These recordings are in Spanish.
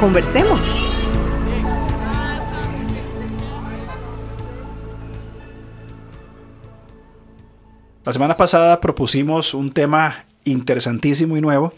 Conversemos. La semana pasada propusimos un tema interesantísimo y nuevo,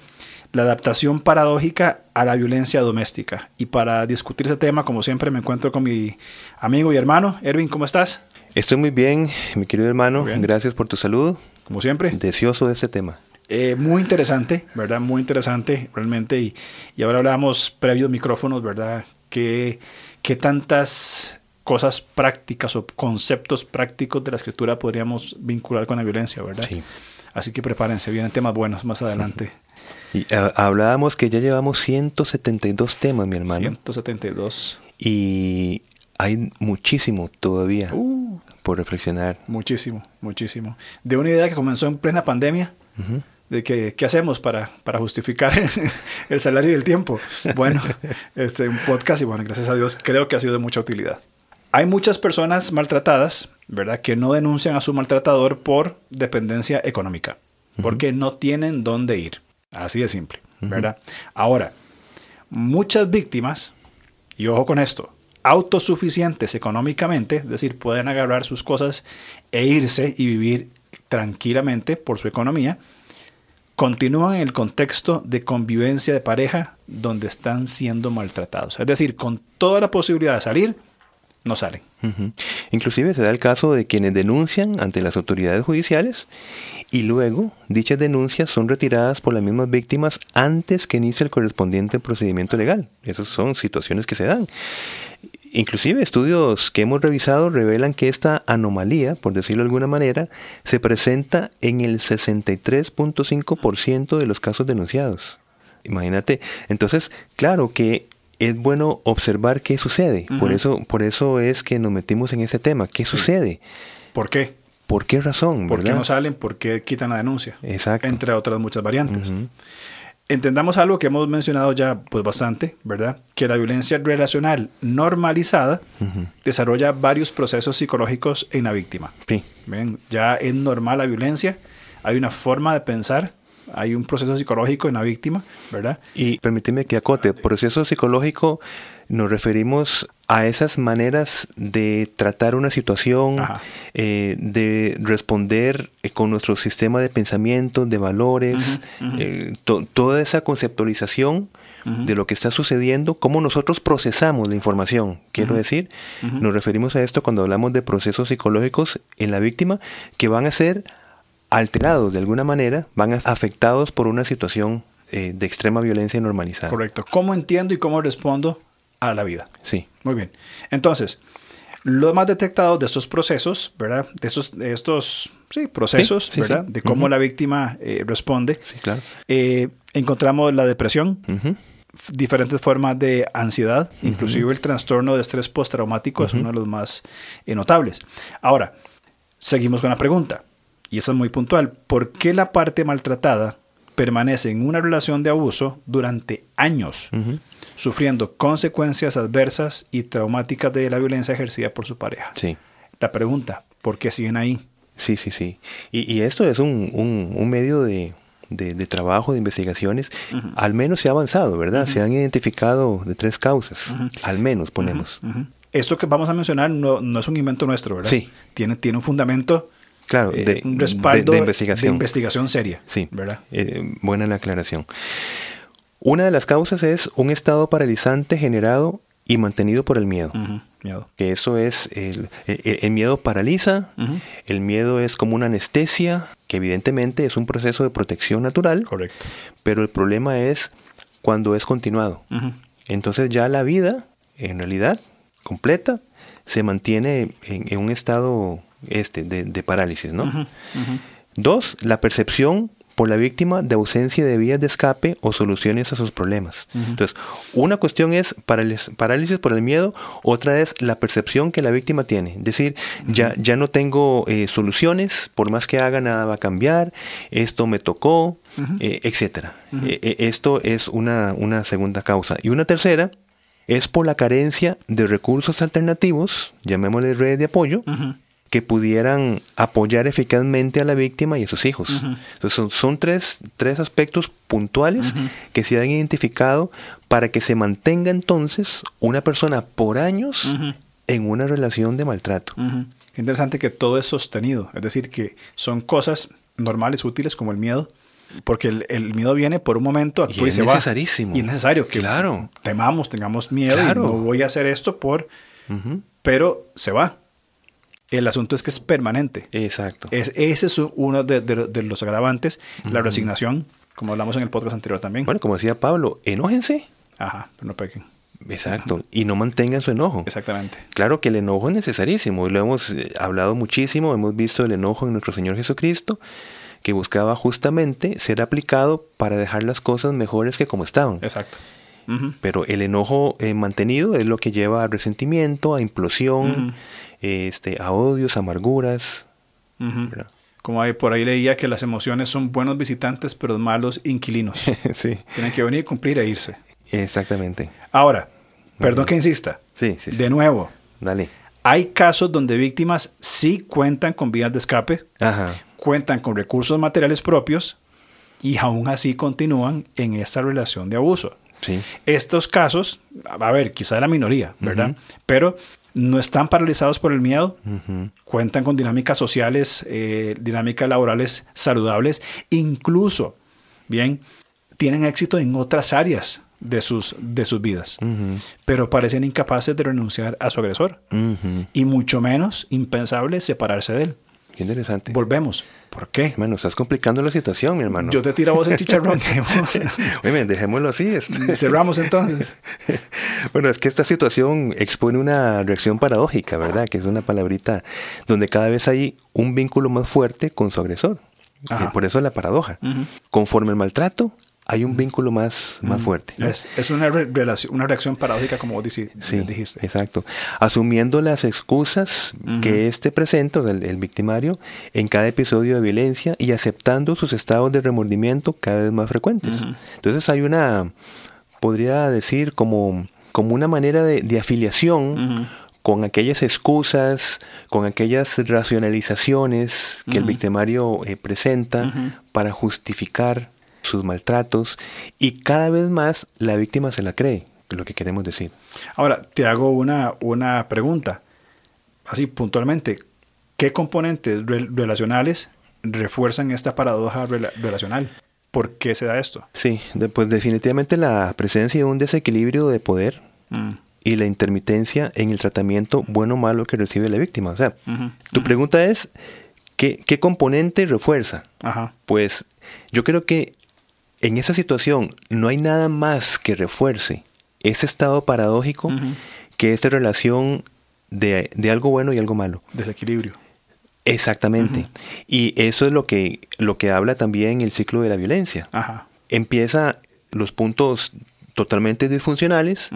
la adaptación paradójica a la violencia doméstica. Y para discutir ese tema, como siempre, me encuentro con mi amigo y hermano. Erwin, ¿cómo estás? Estoy muy bien, mi querido hermano. Gracias por tu saludo. Como siempre. Deseoso de este tema. Eh, muy interesante, ¿verdad? Muy interesante, realmente. Y, y ahora hablamos previos micrófonos, ¿verdad? ¿Qué, qué tantas cosas prácticas o conceptos prácticos de la escritura podríamos vincular con la violencia, ¿verdad? Sí. Así que prepárense, vienen temas buenos más adelante. Y hablábamos que ya llevamos 172 temas, mi hermano. 172. Y hay muchísimo todavía uh. por reflexionar. Muchísimo, muchísimo. De una idea que comenzó en plena pandemia, de que, qué hacemos para, para justificar el salario y el tiempo. Bueno, este, un podcast y bueno, gracias a Dios creo que ha sido de mucha utilidad. Hay muchas personas maltratadas, ¿verdad?, que no denuncian a su maltratador por dependencia económica, porque no tienen dónde ir. Así de simple, ¿verdad? Ahora, muchas víctimas, y ojo con esto, autosuficientes económicamente, es decir, pueden agarrar sus cosas e irse y vivir tranquilamente por su economía, continúan en el contexto de convivencia de pareja donde están siendo maltratados. Es decir, con toda la posibilidad de salir, no salen. Inclusive se da el caso de quienes denuncian ante las autoridades judiciales y luego dichas denuncias son retiradas por las mismas víctimas antes que inicie el correspondiente procedimiento legal. Esas son situaciones que se dan. Inclusive estudios que hemos revisado revelan que esta anomalía, por decirlo de alguna manera, se presenta en el 63.5% de los casos denunciados. Imagínate, entonces, claro que es bueno observar qué sucede. Por eso, por eso es que nos metimos en ese tema. ¿Qué sucede? ¿Por qué? ¿Por qué razón? ¿Por qué no salen? ¿Por qué quitan la denuncia? Exacto. Entre otras muchas variantes. Entendamos algo que hemos mencionado ya pues bastante, ¿verdad? Que la violencia relacional normalizada desarrolla varios procesos psicológicos en la víctima. Sí. ¿Ven? Ya es normal la violencia, hay una forma de pensar hay un proceso psicológico en la víctima, ¿verdad? Y permíteme que acote, proceso psicológico nos referimos a esas maneras de tratar una situación, eh, de responder eh, con nuestro sistema de pensamiento, de valores, eh, toda esa conceptualización de lo que está sucediendo, cómo nosotros procesamos la información. Quiero decir, nos referimos a esto cuando hablamos de procesos psicológicos en la víctima que van a ser alterados de alguna manera, van afectados por una situación eh, de extrema violencia normalizada. Correcto. ¿Cómo entiendo y cómo respondo a la vida? Sí. Muy bien. Entonces, lo más detectado de estos procesos, ¿verdad? De, esos, estos sí, procesos, ¿verdad? De cómo la víctima eh, responde. Sí, claro. Eh, encontramos la depresión, diferentes formas de ansiedad, inclusive el trastorno de estrés postraumático es uno de los más notables. Ahora, seguimos con la pregunta y eso es muy puntual, ¿por qué la parte maltratada permanece en una relación de abuso durante años, sufriendo consecuencias adversas y traumáticas de la violencia ejercida por su pareja? Sí. La pregunta, ¿por qué siguen ahí? Sí, sí, sí. Y, esto es un, medio de, trabajo, de investigaciones, al menos se ha avanzado, ¿verdad? Se han identificado de tres causas, al menos ponemos. Esto que vamos a mencionar no, no, es un invento nuestro, ¿verdad? Sí. Tiene, tiene un fundamento Claro, eh, de, un respaldo de, investigación. investigación seria. Sí, ¿verdad? Eh, buena la aclaración. Una de las causas es un estado paralizante generado y mantenido por el miedo. miedo. Que eso es, el, miedo paraliza, el miedo es como una anestesia, que evidentemente es un proceso de protección natural. Correcto. Pero el problema es cuando es continuado. Entonces ya la vida, en realidad, completa, se mantiene en un estado este, de, parálisis, ¿no? Dos, la percepción por la víctima de ausencia de vías de escape o soluciones a sus problemas. Entonces, una cuestión es parálisis, por el miedo, otra es la percepción que la víctima tiene. Es decir, ya, ya no tengo eh, soluciones, por más que haga nada va a cambiar, esto me tocó, eh, etcétera. Eh, esto es una, una segunda causa. Y una tercera es por la carencia de recursos alternativos, llamémosle redes de apoyo, que pudieran apoyar eficazmente a la víctima y a sus hijos. Entonces son, tres, tres, aspectos puntuales que se han identificado para que se mantenga entonces una persona por años en una relación de maltrato. Qué interesante que todo es sostenido, es decir, que son cosas normales, útiles como el miedo, porque el, miedo viene por un momento, y, es necesarísimo. Y es necesario que claro. temamos, tengamos miedo y no voy a hacer esto por... Pero se va. El asunto es que es permanente. Exacto. Es, ese es uno de, los agravantes, la resignación, como hablamos en el podcast anterior también. Bueno, como decía Pablo, enójense. Ajá, pero no pequen. Exacto, y no mantengan su enojo. Exactamente. Claro que el enojo es necesarísimo, y lo hemos eh, hablado muchísimo, hemos visto el enojo en nuestro Señor Jesucristo, que buscaba justamente ser aplicado para dejar las cosas mejores que como estaban. Exacto. Pero el enojo eh, mantenido es lo que lleva a resentimiento, a implosión, este, a odios, amarguras. Como hay, por ahí leía que las emociones son buenos visitantes, pero malos inquilinos. sí. Tienen que venir, cumplir e irse. Exactamente. Ahora, perdón que insista. Sí, sí, De nuevo. Dale. Hay casos donde víctimas sí cuentan con vías de escape, cuentan con recursos materiales propios y aún así continúan en esta relación de abuso. Sí. Estos casos, a ver, quizá la minoría, ¿verdad? Pero no están paralizados por el miedo, cuentan con dinámicas sociales, eh, dinámicas laborales saludables, incluso, bien, tienen éxito en otras áreas de sus, de sus vidas, pero parecen incapaces de renunciar a su agresor y mucho menos impensable separarse de él. Qué interesante. Volvemos. ¿Por qué? Hermano, estás complicando la situación, mi hermano. Yo te tiro a vos el chicharrón. Oye, dejémoslo así. Cerramos entonces. bueno, es que esta situación expone una reacción paradójica, ¿verdad? Que es una palabrita donde cada vez hay un vínculo más fuerte con su agresor. Por eso es la paradoja. Conforme el maltrato, hay un vínculo más, más fuerte. Es, una, relación, una reacción paradójica, como vos dijiste. Sí, exacto. Asumiendo las excusas que este presenta, el, victimario, en cada episodio de violencia y aceptando sus estados de remordimiento cada vez más frecuentes. Entonces hay una, podría decir, como, como una manera de, afiliación. con aquellas excusas, con aquellas racionalizaciones que el victimario eh, presenta para justificar sus maltratos y cada vez más la víctima se la cree, es lo que queremos decir. Ahora, te hago una, una pregunta, así puntualmente, ¿qué componentes relacionales refuerzan esta paradoja relacional? ¿Por qué se da esto? Sí, pues definitivamente la presencia de un desequilibrio de poder mm. y la intermitencia en el tratamiento bueno o malo que recibe la víctima. O sea, tu pregunta es, ¿qué, ¿qué, componente refuerza? Pues yo creo que en esa situación no hay nada más que refuerce ese estado paradójico que esta relación de, algo bueno y algo malo. Desequilibrio. Exactamente. Y eso es lo que, lo que habla también el ciclo de la violencia. Empieza los puntos totalmente disfuncionales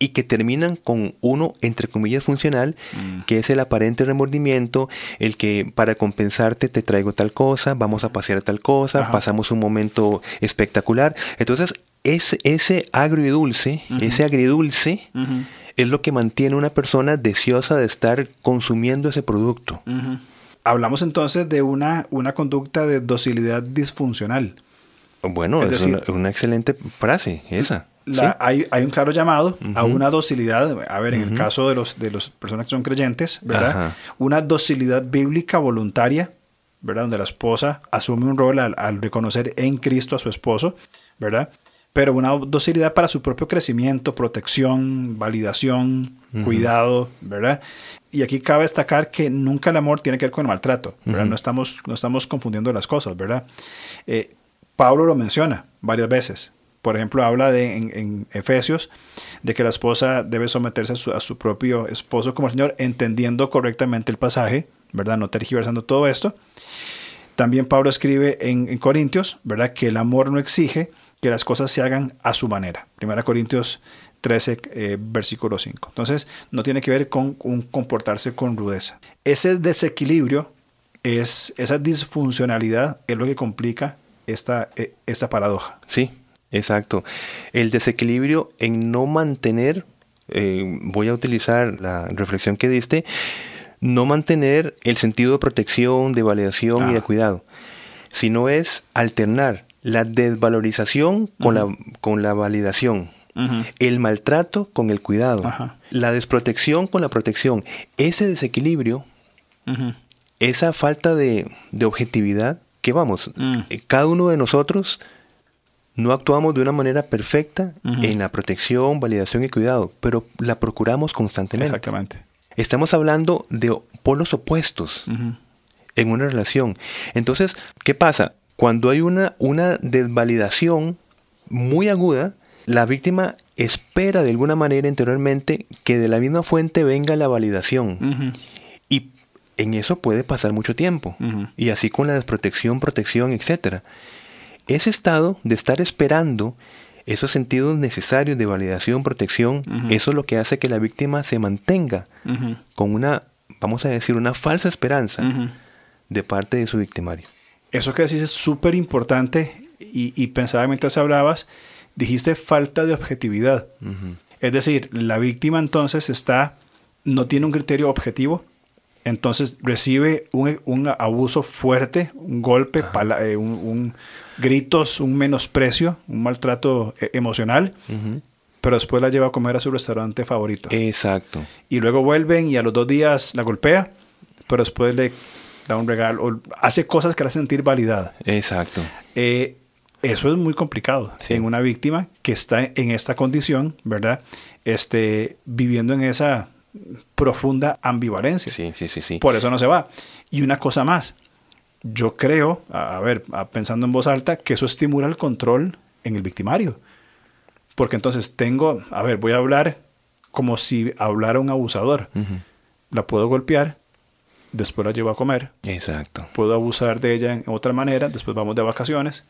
y que terminan con uno, entre comillas, funcional, mm. que es el aparente remordimiento, el que para compensarte te traigo tal cosa, vamos a pasear tal cosa, pasamos un momento espectacular. Entonces, ese, ese agridulce, ese agridulce, es lo que mantiene a una persona deseosa de estar consumiendo ese producto. Hablamos entonces de una, una conducta de docilidad disfuncional. Bueno, es, una, excelente frase esa hay, un claro llamado a una docilidad, a ver, en el caso de los de las personas que son creyentes, ¿verdad? Una docilidad bíblica voluntaria, ¿verdad? Donde la esposa asume un rol al, reconocer en Cristo a su esposo, ¿verdad? Pero una docilidad para su propio crecimiento, protección, validación, cuidado, ¿verdad? Y aquí cabe destacar que nunca el amor tiene que ver con el maltrato, ¿verdad? no, estamos, no estamos confundiendo las cosas, ¿verdad? Eh, Pablo lo menciona varias veces, por ejemplo, habla de, en, Efesios de que la esposa debe someterse a su, propio esposo como el Señor, entendiendo correctamente el pasaje, ¿verdad? No tergiversando todo esto. También Pablo escribe en, Corintios, ¿verdad? Que el amor no exige que las cosas se hagan a su manera. Primera Corintios 13, eh, versículo 5. Entonces, no tiene que ver con un comportarse con rudeza. Ese desequilibrio, es, esa disfuncionalidad es lo que complica esta, e, esta paradoja. Sí, exacto. El desequilibrio en no mantener, eh, voy a utilizar la reflexión que diste, no mantener el sentido de protección, de validación y de ah. cuidado, sino es alternar la desvalorización con, la, con la validación, el maltrato con el cuidado, la desprotección con la protección. Ese desequilibrio, esa falta de, objetividad, que vamos, mm. eh, cada uno de nosotros no actuamos de una manera perfecta en la protección, validación y cuidado, pero la procuramos constantemente. Exactamente. Estamos hablando de polos opuestos en una relación. Entonces, ¿qué pasa? Cuando hay una, una desvalidación muy aguda, la víctima espera de alguna manera interiormente que de la misma fuente venga la validación. Y en eso puede pasar mucho tiempo. Y así con la desprotección, protección, etc. Ese estado de estar esperando esos sentidos necesarios de validación, protección, eso es lo que hace que la víctima se mantenga con una, vamos a decir, una falsa esperanza de parte de su victimario. Eso que decís es súper importante y, y, pensaba mientras hablabas, dijiste falta de objetividad. Es decir, la víctima entonces está, no tiene un criterio objetivo, entonces recibe un, abuso fuerte, un golpe, eh, un, gritos, un menosprecio, un maltrato eh, emocional, pero después la lleva a comer a su restaurante favorito. Exacto. Y luego vuelven y a los dos días la golpea, pero después le da un regalo, o hace cosas que la hacen sentir validada. Exacto. Eh, eso es muy complicado en una víctima que está en esta condición, ¿verdad? Este, viviendo en esa profunda ambivalencia. Sí, sí, sí, sí. Por eso no se va. Y una cosa más, yo creo, a, ver, pensando en voz alta, que eso estimula el control en el victimario. Porque entonces tengo, a ver, voy a hablar como si hablara un abusador. La puedo golpear, después la llevo a comer. Exacto. Puedo abusar de ella en otra manera, después vamos de vacaciones.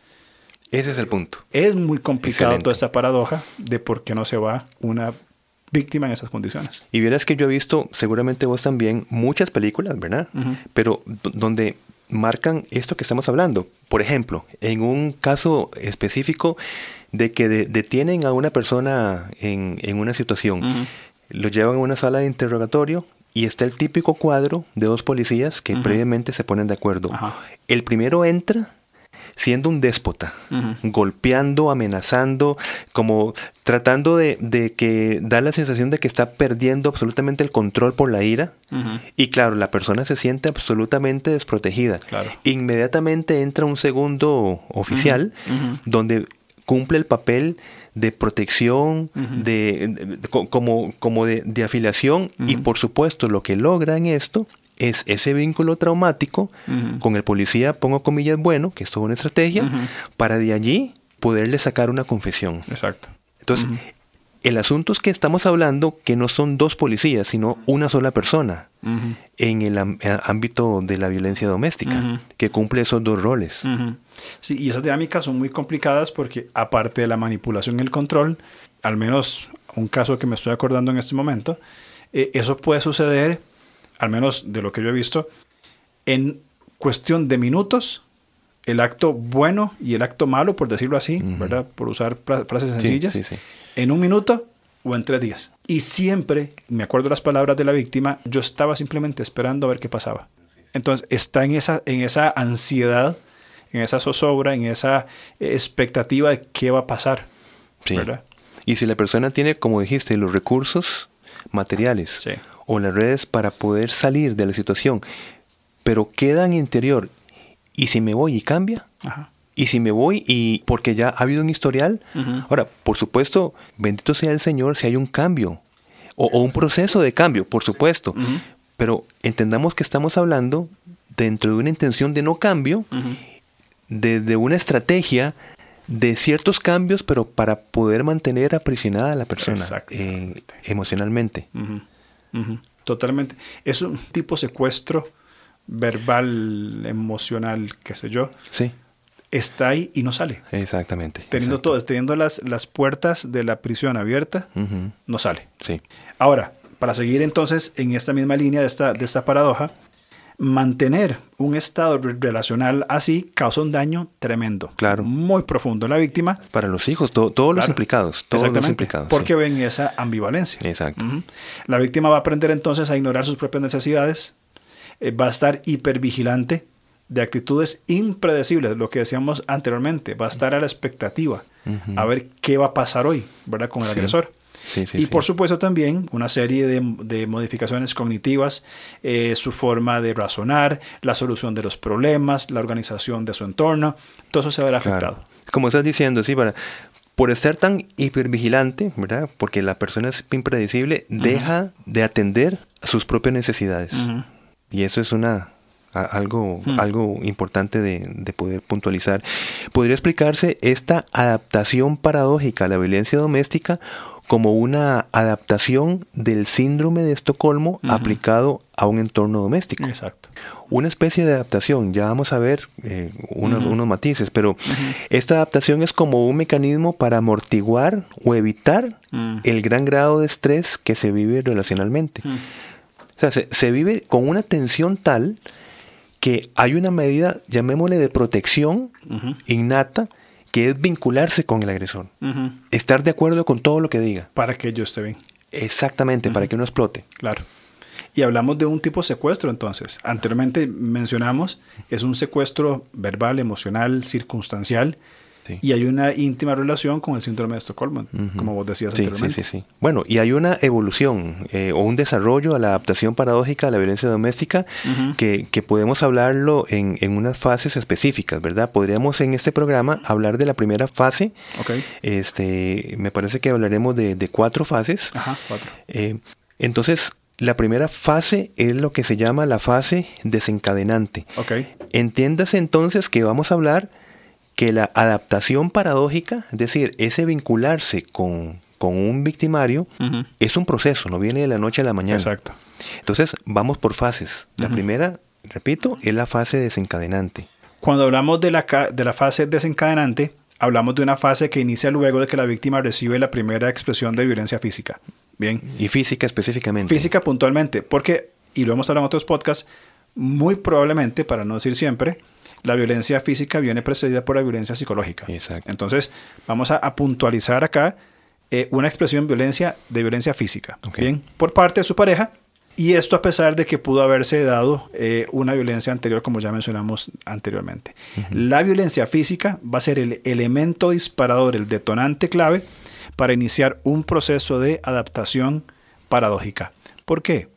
Ese es el punto. Es muy complicado toda esta paradoja de por qué no se va una víctima en esas condiciones. Y verás que yo he visto, seguramente vos también, muchas películas, ¿verdad? Pero donde marcan esto que estamos hablando. Por ejemplo, en un caso específico de que detienen a una persona en, una situación, lo llevan a una sala de interrogatorio y está el típico cuadro de dos policías que previamente se ponen de acuerdo. El primero entra siendo un déspota, golpeando, amenazando, como tratando de, que da la sensación de que está perdiendo absolutamente el control por la ira. Y claro, la persona se siente absolutamente desprotegida. Inmediatamente entra un segundo oficial donde cumple el papel de protección, de, como, como de, afiliación y por supuesto lo que logra en esto es ese vínculo traumático con el policía, pongo comillas bueno, que es toda una estrategia, para de allí poderle sacar una confesión. Exacto. Entonces, el asunto es que estamos hablando que no son dos policías, sino una sola persona en el ámbito de la violencia doméstica, que cumple esos dos roles. Sí, y esas dinámicas son muy complicadas porque aparte de la manipulación y el control, al menos un caso que me estoy acordando en este momento, eh, eso puede suceder al menos de lo que yo he visto, en cuestión de minutos, el acto bueno y el acto malo, por decirlo así, ¿verdad? Por usar frases sencillas, en un minuto o en tres días. Y siempre, me acuerdo las palabras de la víctima, yo estaba simplemente esperando a ver qué pasaba. Entonces, está en esa, en esa ansiedad, en esa zozobra, en esa expectativa de qué va a pasar. ¿verdad? Y si la persona tiene, como dijiste, los recursos materiales o las redes para poder salir de la situación, pero queda en interior. ¿Y si me voy y cambia? Y si me voy y porque ya ha habido un historial. Ahora, por supuesto, bendito sea el Señor si hay un cambio o, un proceso de cambio, por supuesto. Pero entendamos que estamos hablando dentro de una intención de no cambio, de, una estrategia de ciertos cambios, pero para poder mantener aprisionada a la persona eh, emocionalmente. Totalmente. Es un tipo secuestro verbal, emocional, qué sé yo, sí. está ahí y no sale. Exactamente. Teniendo, todo, teniendo las, las puertas de la prisión abiertas, no sale. Sí. Ahora, para seguir entonces en esta misma línea de esta, de esta paradoja, mantener un estado relacional así causa un daño tremendo. Claro. Muy profundo la víctima. Para los hijos, todos los implicados. Todos los implicados. Porque ven esa ambivalencia. Exacto. La víctima va a aprender entonces a ignorar sus propias necesidades, eh, va a estar hipervigilante de actitudes impredecibles, lo que decíamos anteriormente, va a estar a la expectativa, a ver qué va a pasar hoy, ¿verdad? Con el agresor y por supuesto también una serie de, modificaciones cognitivas, eh, su forma de razonar, la solución de los problemas, la organización de su entorno, todo eso se verá afectado. Como estás diciendo, sí, para, por estar tan hipervigilante, ¿verdad? Porque la persona es impredecible, deja de atender a sus propias necesidades. Y eso es una algo, hmm. algo importante de, de, poder puntualizar. ¿Podría explicarse esta adaptación paradójica a la violencia doméstica como una adaptación del síndrome de Estocolmo aplicado a un entorno doméstico. Exacto. Una especie de adaptación, ya vamos a ver eh, unos, unos, matices, pero esta adaptación es como un mecanismo para amortiguar o evitar el gran grado de estrés que se vive relacionalmente. O sea, se, se vive con una tensión tal que hay una medida, llamémosle, de protección innata que es vincularse con el agresor. Estar de acuerdo con todo lo que diga. Para que yo esté bien. Exactamente, para que uno explote. Claro. Y hablamos de un tipo de secuestro entonces. Anteriormente mencionamos, es un secuestro verbal, emocional, circunstancial, y hay una íntima relación con el síndrome de Estocolmo, como vos decías anteriormente. Sí, sí, sí. Bueno, y hay una evolución eh, o un desarrollo a la adaptación paradójica a la violencia doméstica que, podemos hablarlo en, unas fases específicas, ¿verdad? Podríamos en este programa hablar de la primera fase. Okay. Este, me parece que hablaremos de, cuatro fases. Ajá, cuatro. Eh, entonces, la primera fase es lo que se llama la fase desencadenante. Okay. Entiéndase entonces que vamos a hablar que la adaptación paradójica, es decir, ese vincularse con, un victimario, es un proceso, no viene de la noche a la mañana. Exacto. Entonces, vamos por fases. La primera, repito, es la fase desencadenante. Cuando hablamos de la, de la fase desencadenante, hablamos de una fase que inicia luego de que la víctima recibe la primera expresión de violencia física. Bien. Y física específicamente. Física puntualmente, porque, y lo hemos hablado en otros podcasts, muy probablemente, para no decir siempre, la violencia física viene precedida por la violencia psicológica. Exacto. Entonces, vamos a, puntualizar acá eh, una expresión violencia, de violencia física. Bien, por parte de su pareja. Y esto a pesar de que pudo haberse dado eh, una violencia anterior, como ya mencionamos anteriormente. La violencia física va a ser el elemento disparador, el detonante clave para iniciar un proceso de adaptación paradójica. ¿Por qué?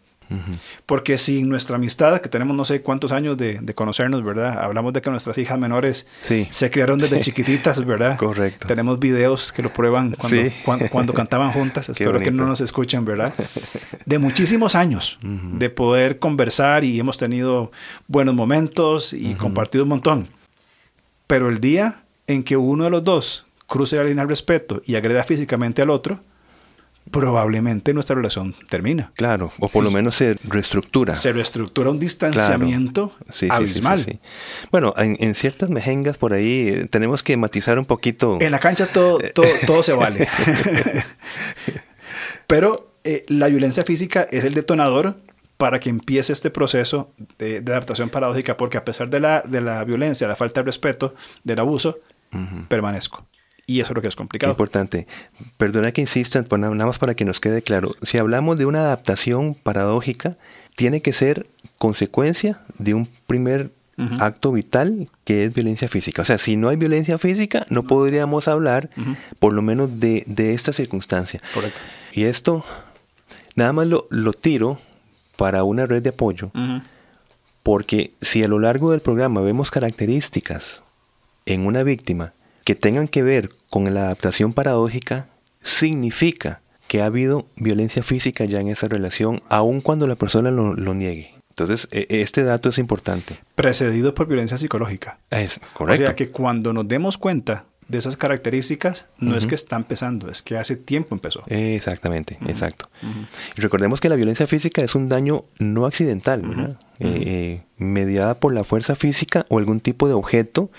Porque si nuestra amistad, que tenemos no sé cuántos años de, conocernos, ¿verdad? Hablamos de que nuestras hijas menores se criaron desde chiquititas, ¿verdad? Correcto. Tenemos videos que lo prueban cuando, cuando, cantaban juntas. Espero que no nos escuchen, ¿verdad? De muchísimos años de poder conversar y hemos tenido buenos momentos y compartido un montón. Pero el día en que uno de los dos cruce la línea al respeto y agreda físicamente al otro, probablemente nuestra relación termina. Claro, o por lo menos se reestructura. Se reestructura un distanciamiento abismal. bueno, en, ciertas mejengas por ahí eh, tenemos que matizar un poquito. En la cancha todo, todo, se vale. Pero eh, la violencia física es el detonador para que empiece este proceso de, adaptación paradójica, porque a pesar de la, de la violencia, la falta de respeto, del abuso, permanezco. Y eso es lo que es complicado. Importante. Perdona que insistan, pues nada más para que nos quede claro. Si hablamos de una adaptación paradójica, tiene que ser consecuencia de un primer acto vital que es violencia física. O sea, si no hay violencia física, no podríamos hablar por lo menos de, esta circunstancia. Correcto. Y esto, nada más lo, lo tiro para una red de apoyo, porque si a lo largo del programa vemos características en una víctima, que tengan que ver con la adaptación paradójica significa que ha habido violencia física ya en esa relación, aun cuando la persona lo, niegue. Entonces, e, este dato es importante. Precedido por violencia psicológica. Es correcto. O sea que cuando nos demos cuenta de esas características, no es que está empezando, es que hace tiempo empezó. Exactamente, exacto. Y recordemos que la violencia física es un daño no accidental, ¿verdad? eh, mediada por la fuerza física o algún tipo de objeto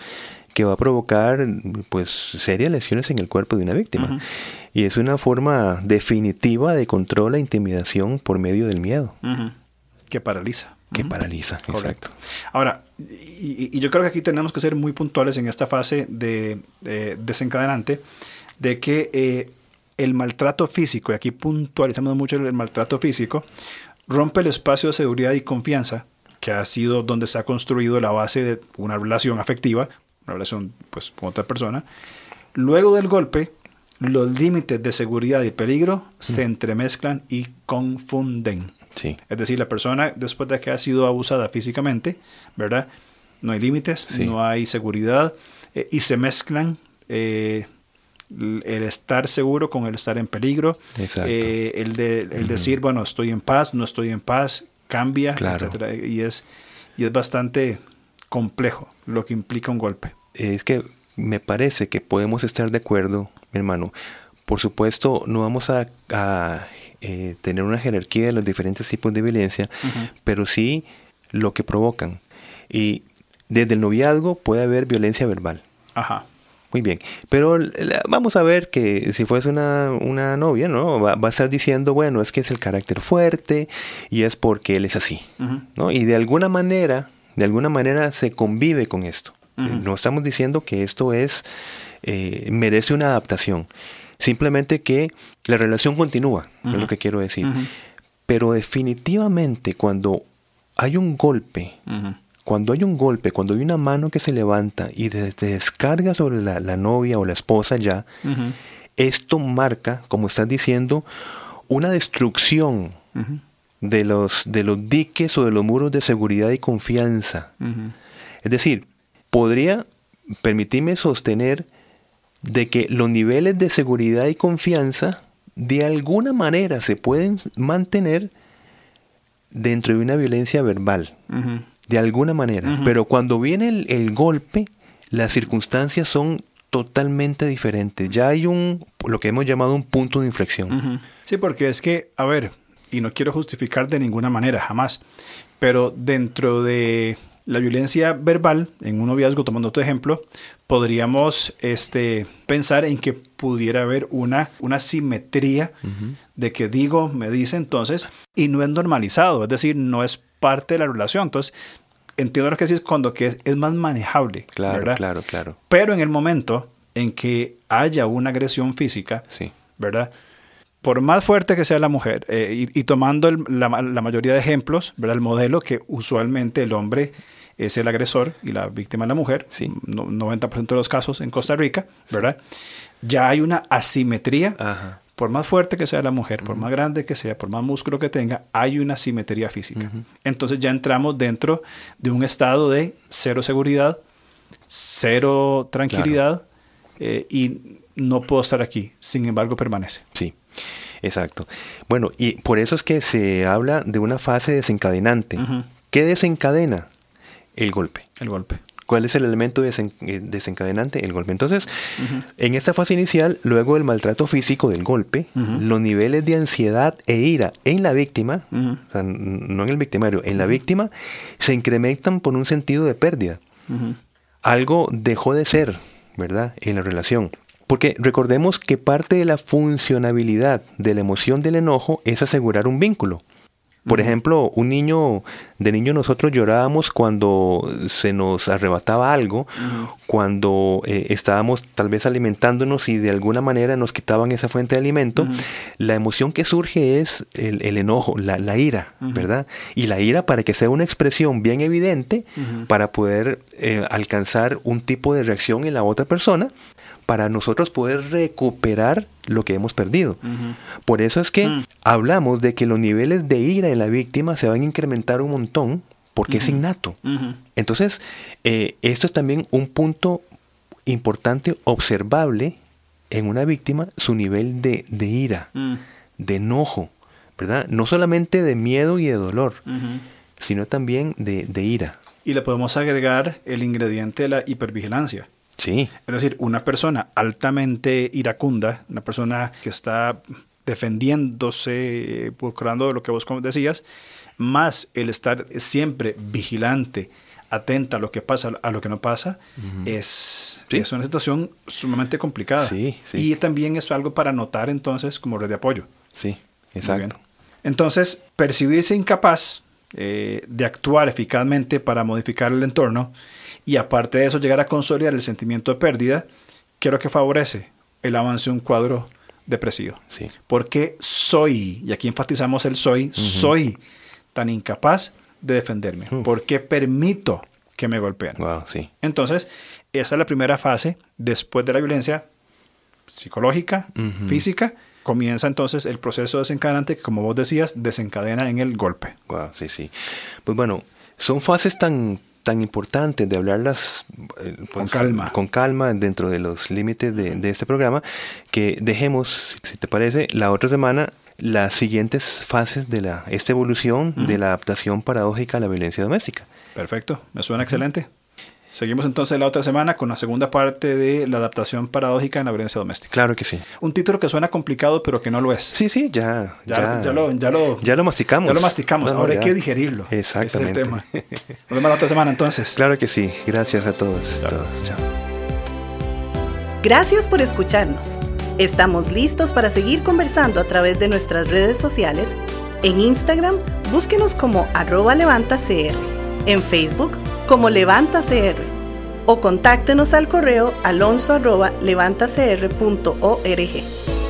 que va a provocar pues serias lesiones en el cuerpo de una víctima. Y es una forma definitiva de control e intimidación por medio del miedo. Que paraliza. Que paraliza, Correcto. Ahora, y, yo creo que aquí tenemos que ser muy puntuales en esta fase de, desencadenante, de que eh, el maltrato físico, y aquí puntualizamos mucho el maltrato físico, rompe el espacio de seguridad y confianza que ha sido donde se ha construido la base de una relación afectiva, una relación pues, con otra persona. Luego del golpe, los límites de seguridad y peligro se entremezclan y confunden. Sí. Es decir, la persona después de que ha sido abusada físicamente, ¿verdad? No hay límites, no hay seguridad eh, y se mezclan eh, el estar seguro con el estar en peligro, eh, el, de, el decir, bueno, estoy en paz, no estoy en paz, cambia, etcétera, y es, y es bastante complejo lo que implica un golpe. Es que me parece que podemos estar de acuerdo, mi hermano. Por supuesto, no vamos a, eh, tener una jerarquía de los diferentes tipos de violencia, pero sí lo que provocan. Y desde el noviazgo puede haber violencia verbal. Ajá. Muy bien, pero vamos a ver que si fuese una, una novia, ¿no? Va, a estar diciendo, bueno, es que es el carácter fuerte y es porque él es así, ¿no? Y de alguna manera, de alguna manera se convive con esto. No estamos diciendo que esto es, eh, merece una adaptación. Simplemente que la relación continúa, es lo que quiero decir. Pero definitivamente cuando hay un golpe, cuando hay un golpe, cuando hay una mano que se levanta y se descarga sobre la, novia o la esposa ya, esto marca, como estás diciendo, una destrucción de, los, de los diques o de los muros de seguridad y confianza. Es decir, podría permitirme sostener de que los niveles de seguridad y confianza de alguna manera se pueden mantener dentro de una violencia verbal de alguna manera. Pero cuando viene el, golpe, las circunstancias son totalmente diferentes. Ya hay un, lo que hemos llamado un punto de inflexión. Sí, porque es que, a ver, y no quiero justificar de ninguna manera, jamás, pero dentro de la violencia verbal, en un noviazgo, tomando tu ejemplo, podríamos este, pensar en que pudiera haber una, una simetría de que digo, me dice entonces, y no es normalizado, es decir, no es parte de la relación. Entonces, entiendo lo que decís cuando que es, más manejable. Claro, claro, claro. Pero en el momento en que haya una agresión física, sí. ¿verdad? Por más fuerte que sea la mujer, eh, y, tomando la, mayoría de ejemplos, ¿verdad? El modelo que usualmente el hombre es el agresor y la víctima es la mujer, sí. 90% de los casos en Costa Rica, ¿verdad? Ya hay una asimetría Ajá por más fuerte que sea la mujer, por más grande que sea, por más músculo que tenga, hay una simetría física. Entonces ya entramos dentro de un estado de cero seguridad, cero tranquilidad eh, y no puedo estar aquí. Sin embargo, permanece. Sí. Exacto. Bueno, y por eso es que se habla de una fase desencadenante. ¿Qué desencadena? El golpe. El golpe. ¿Cuál es el elemento eh, desencadenante? El golpe. Entonces, en esta fase inicial, luego del maltrato físico del golpe, los niveles de ansiedad e ira en la víctima, no en el victimario, en la víctima, se incrementan por un sentido de pérdida. Algo dejó de ser, ¿verdad?, en la relación. Porque recordemos que parte de la funcionabilidad de la emoción del enojo es asegurar un vínculo. Por ejemplo, un niño, de niño nosotros llorábamos cuando se nos arrebataba algo, cuando eh, estábamos tal vez alimentándonos y de alguna manera nos quitaban esa fuente de alimento. La emoción que surge es el, enojo, la, ira, ¿verdad? Y la ira para que sea una expresión bien evidente, para poder eh, alcanzar un tipo de reacción en la otra persona, para nosotros poder recuperar lo que hemos perdido. Por eso es que mm. hablamos de que los niveles de ira en la víctima se van a incrementar un montón porque es innato. Entonces, eh, esto es también un punto importante, observable en una víctima, su nivel de, ira, mm. de enojo, ¿verdad? No solamente de miedo y de dolor, sino también de, de ira. Y le podemos agregar el ingrediente de la hipervigilancia. Sí. Es decir, una persona altamente iracunda, una persona que está defendiéndose, procurando lo que vos decías, más el estar siempre vigilante, atenta a lo que pasa, a lo que no pasa, es, es una situación sumamente complicada. Sí, Y también es algo para notar entonces como red de apoyo. Sí, exacto. Entonces, percibirse incapaz eh, de actuar eficazmente para modificar el entorno y aparte de eso llegar a consolidar el sentimiento de pérdida, creo que favorece el avance de un cuadro depresivo. Sí. Porque soy, y aquí enfatizamos el soy, soy tan incapaz de defenderme. Porque permito que me golpeen. Wow, sí. Entonces, esa es la primera fase después de la violencia psicológica, física. Comienza entonces el proceso desencadenante que, como vos decías, desencadena en el golpe. Wow, sí, sí. Pues bueno, son fases tan tan importante de hablarlas eh, con pues, calma. Con calma dentro de los límites de, de, este programa, que dejemos, si te parece, la otra semana las siguientes fases de la, esta evolución de la adaptación paradójica a la violencia doméstica. Perfecto, me suena excelente. Seguimos entonces la otra semana con la segunda parte de la adaptación paradójica en la violencia doméstica. Claro que sí. Un título que suena complicado, pero que no lo es. Sí, sí, ya. Ya, ya, lo, ya, lo, ya lo masticamos. Ya lo masticamos. Ahora hay que digerirlo. Exactamente. Es el tema. Nos vemos la otra semana entonces. Claro que sí. Gracias a todos. todos. Chao. Gracias por escucharnos. Estamos listos para seguir conversando a través de nuestras redes sociales. En Instagram, búsquenos como arroba levantacr. En Facebook, como Levanta CR o contáctenos al correo alonso.levantacr.org.